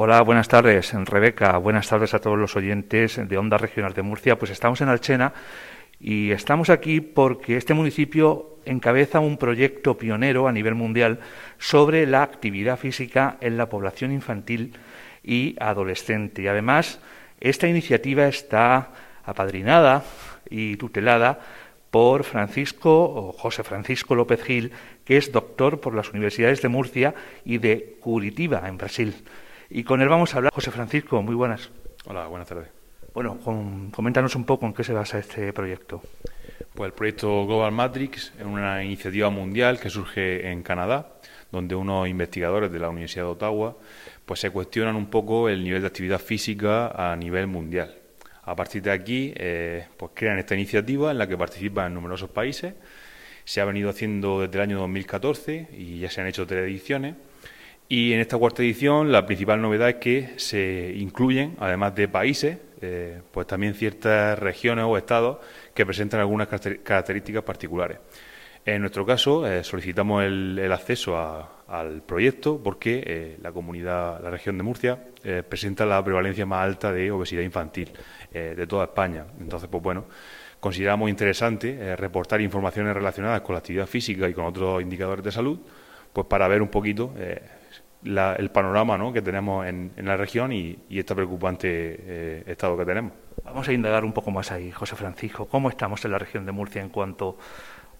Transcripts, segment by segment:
Hola, buenas tardes, Rebeca. Buenas tardes a todos los oyentes de Onda Regional de Murcia. Pues estamos en Alchena y estamos aquí porque este municipio encabeza un proyecto pionero a nivel mundial sobre la actividad física en la población infantil y adolescente. Y además, esta iniciativa está apadrinada y tutelada por Francisco o José Francisco López Gil, que es doctor por las universidades de Murcia y de Curitiba, en Brasil. Y con él vamos a hablar. José Francisco, muy buenas. Hola, buenas tardes. Bueno, coméntanos un poco en qué se basa este proyecto. Pues el proyecto Global Matrix es una iniciativa mundial que surge en Canadá, donde unos investigadores de la Universidad de Ottawa pues se cuestionan un poco el nivel de actividad física a nivel mundial. A partir de aquí, eh, pues crean esta iniciativa en la que participan numerosos países. Se ha venido haciendo desde el año 2014 y ya se han hecho tres ediciones y en esta cuarta edición la principal novedad es que se incluyen, además de países, eh, pues también ciertas regiones o estados que presentan algunas características particulares. En nuestro caso, eh, solicitamos el, acceso al proyecto porque eh, la comunidad, la región de Murcia, presenta la prevalencia más alta de obesidad infantil de toda España. Entonces, pues bueno, consideramos interesante reportar informaciones relacionadas con la actividad física y con otros indicadores de salud, pues para ver un poquito el panorama ¿no? que tenemos en, la región y, este preocupante eh, estado que tenemos. Vamos a indagar un poco más ahí, José Francisco. ¿Cómo estamos en la región de Murcia en cuanto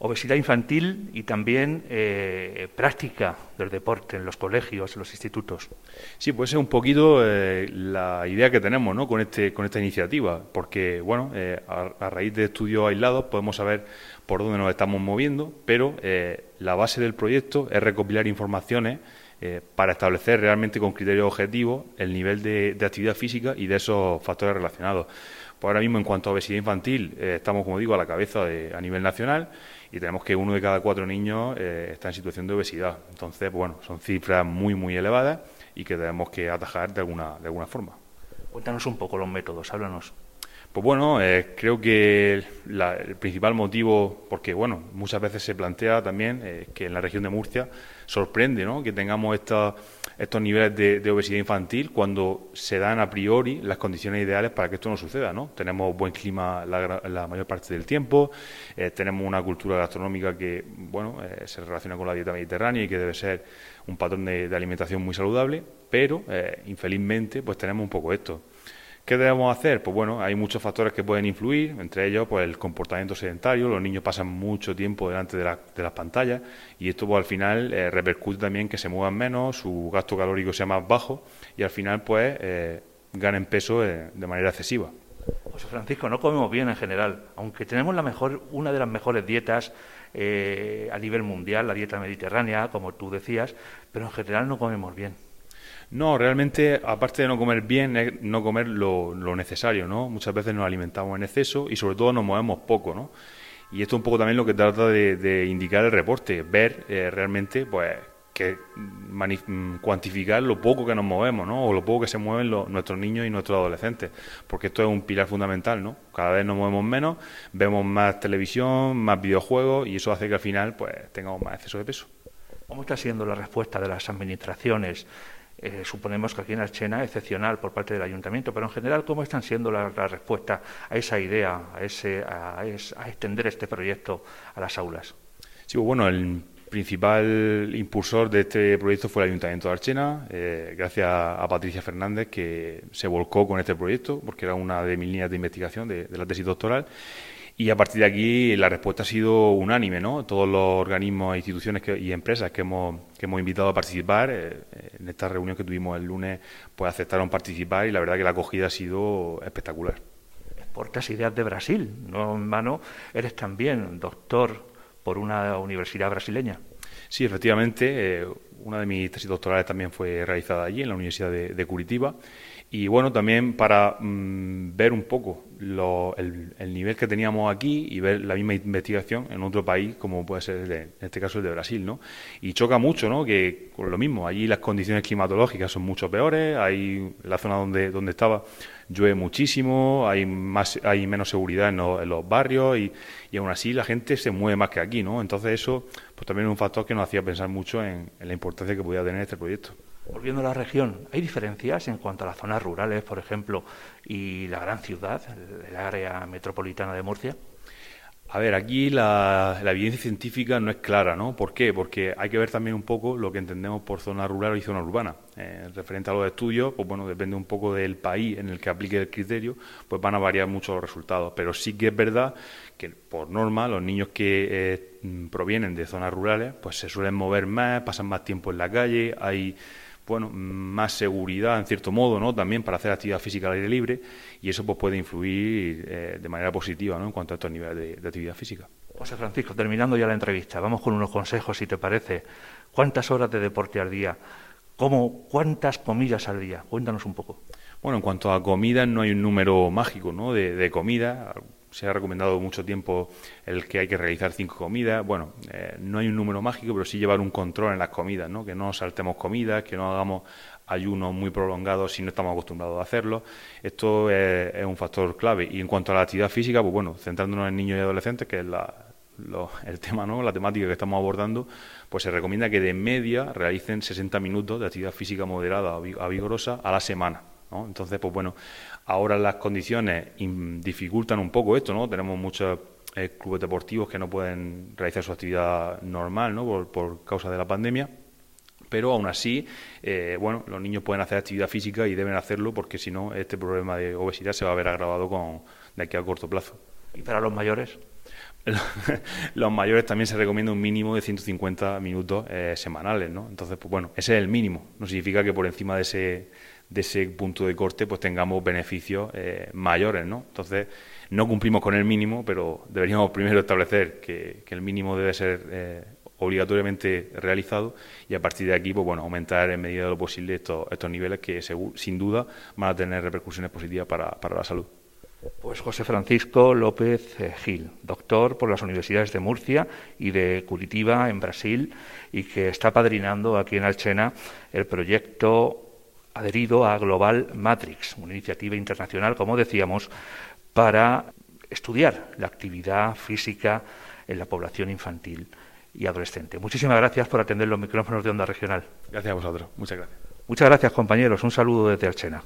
a obesidad infantil y también eh, práctica del deporte en los colegios, en los institutos? Sí, pues es un poquito eh, la idea que tenemos ¿no? con, este, con esta iniciativa, porque bueno, a, a, raíz de estudios aislados podemos saber por dónde nos estamos moviendo, pero la base del proyecto es recopilar informaciones eh, para establecer realmente con criterios objetivos el nivel de, actividad física y de esos factores relacionados. Pues ahora mismo, en cuanto a obesidad infantil, eh, estamos, como digo, a la cabeza a nivel nacional y tenemos que uno de cada cuatro niños eh, está en situación de obesidad. Entonces, bueno, son cifras muy, muy elevadas y que tenemos que atajar de alguna, de alguna forma. Cuéntanos un poco los métodos, háblanos. Pues bueno, eh, creo que el principal motivo, porque bueno, muchas veces se plantea también eh, que en la región de Murcia sorprende ¿no? que tengamos estos, estos niveles de, obesidad infantil cuando se dan a priori las condiciones ideales para que esto no suceda. ¿no? Tenemos buen clima la, mayor parte del tiempo, eh, tenemos una cultura gastronómica que bueno se relaciona con la dieta mediterránea y que debe ser un patrón de, de alimentación muy saludable, pero infelizmente pues tenemos un poco esto. ¿Qué debemos hacer? Pues bueno, hay muchos factores que pueden influir, entre ellos pues el comportamiento sedentario, los niños pasan mucho tiempo delante de, las pantallas y esto pues al final eh, repercute también que se muevan menos, su gasto calórico sea más bajo y al final pues eh, ganen peso eh, de manera excesiva. José Francisco, no comemos bien en general, aunque tenemos la mejor, una de las mejores dietas a nivel mundial, la dieta mediterránea, como tú decías, pero en general no comemos bien. No, realmente, aparte de no comer bien, es no comer lo, necesario, ¿no? Muchas veces nos alimentamos en exceso y sobre todo nos movemos poco, ¿no? Y esto es un poco también lo que trata de, indicar el reporte, ver eh, realmente, pues, que mm, cuantificar lo poco que nos movemos, ¿no? O lo poco que se mueven nuestros niños y nuestros adolescentes, porque esto es un pilar fundamental, ¿no? Cada vez nos movemos menos, vemos más televisión, más videojuegos y eso hace que al final, pues, tengamos más exceso de peso. ¿Cómo está siendo la respuesta de las administraciones eh, suponemos que aquí en Archena excepcional por parte del ayuntamiento, pero en general, ¿cómo están siendo las la respuestas a esa idea, a, ese, a, extender este proyecto a las aulas? Sí, pues bueno, el principal impulsor de este proyecto fue el Ayuntamiento de Archena, eh, gracias a Patricia Fernández, que se volcó con este proyecto, porque era una de mis líneas de investigación de la tesis doctoral, y a partir de aquí la respuesta ha sido unánime, ¿no? Todos los organismos, instituciones y empresas que hemos, que hemos invitado a participar eh, en esta reunión que tuvimos el lunes, pues aceptaron participar y la verdad que la acogida ha sido espectacular. Exportas ideas de Brasil, no en vano, eres también doctor por una universidad brasileña. Sí, efectivamente, eh, una de mis tesis doctorales también fue realizada allí, en la Universidad de Curitiba, y bueno, también para mm, ver un poco el, nivel que teníamos aquí y ver la misma investigación en otro país, como puede ser en este caso el de Brasil, ¿no? Y choca mucho, ¿no? Que con lo mismo, allí las condiciones climatológicas son mucho peores, hay la zona donde, donde estaba llueve muchísimo, hay más hay menos seguridad en, los barrios y, y, aún así la gente se mueve más que aquí, ¿no? Entonces eso pues también es un factor que nos hacía pensar mucho en, en la importancia este. Volviendo a la región, ¿hay diferencias en cuanto a las zonas rurales, por ejemplo, y la gran ciudad, el área metropolitana de Murcia? A ver, aquí la, evidencia científica no es clara, ¿no? ¿Por qué? Porque hay que ver también un poco lo que entendemos por zona rural y zona urbana. Eh, referente a los estudios, pues bueno, depende un poco del país en el que aplique el criterio, pues van a variar mucho los resultados. Pero sí que es verdad que, por norma, los niños que eh, provienen de zonas rurales, pues se suelen mover más, pasan más tiempo en la calle, hay bueno, más seguridad en cierto modo, ¿no? También para hacer actividad física al aire libre y eso pues puede influir eh, de manera positiva, ¿no? En cuanto a estos niveles de, actividad física. José Francisco, terminando ya la entrevista, vamos con unos consejos, si te parece. ¿Cuántas horas de deporte al día? ¿Cómo, ¿Cuántas comidas al día? Cuéntanos un poco. Bueno, en cuanto a comida, no hay un número mágico ¿no? de, de comida se ha recomendado mucho tiempo el que hay que realizar cinco comidas. Bueno, eh, no hay un número mágico, pero sí llevar un control en las comidas, ¿no? Que no saltemos comidas, que no hagamos ayunos muy prolongados si no estamos acostumbrados a hacerlo. Esto es, un factor clave. Y en cuanto a la actividad física, pues bueno, centrándonos en niños y adolescentes, que es el tema, ¿no? la temática que estamos abordando, pues se recomienda que de media realicen 60 minutos de actividad física moderada a vigorosa a la semana. Entonces, pues bueno, ahora las condiciones dificultan un poco esto, ¿no? Tenemos muchos eh, clubes deportivos que no pueden realizar su actividad normal, ¿no? Por, causa de la pandemia. Pero aún así, eh, bueno, los niños pueden hacer actividad física y deben hacerlo porque si no, este problema de obesidad se va a ver agravado con, de aquí a corto plazo. ¿Y para los mayores? los mayores también se recomienda un mínimo de 150 minutos eh, semanales, ¿no? Entonces, pues bueno, ese es el mínimo. No significa que por encima de ese de ese punto de corte pues tengamos beneficios eh, mayores, ¿no? Entonces, no cumplimos con el mínimo, pero deberíamos primero establecer que, el mínimo debe ser eh, obligatoriamente realizado y a partir de aquí, pues bueno, aumentar en medida de lo posible estos, estos niveles que sin duda van a tener repercusiones positivas para, para la salud. Pues José Francisco López eh, Gil, doctor por las universidades de Murcia y de Curitiba en Brasil y que está padrinando aquí en Alchena el proyecto adherido a Global Matrix, una iniciativa internacional, como decíamos, para estudiar la actividad física en la población infantil y adolescente. Muchísimas gracias por atender los micrófonos de Onda Regional. Gracias a vosotros. Muchas gracias. Muchas gracias, compañeros. Un saludo desde Alchena.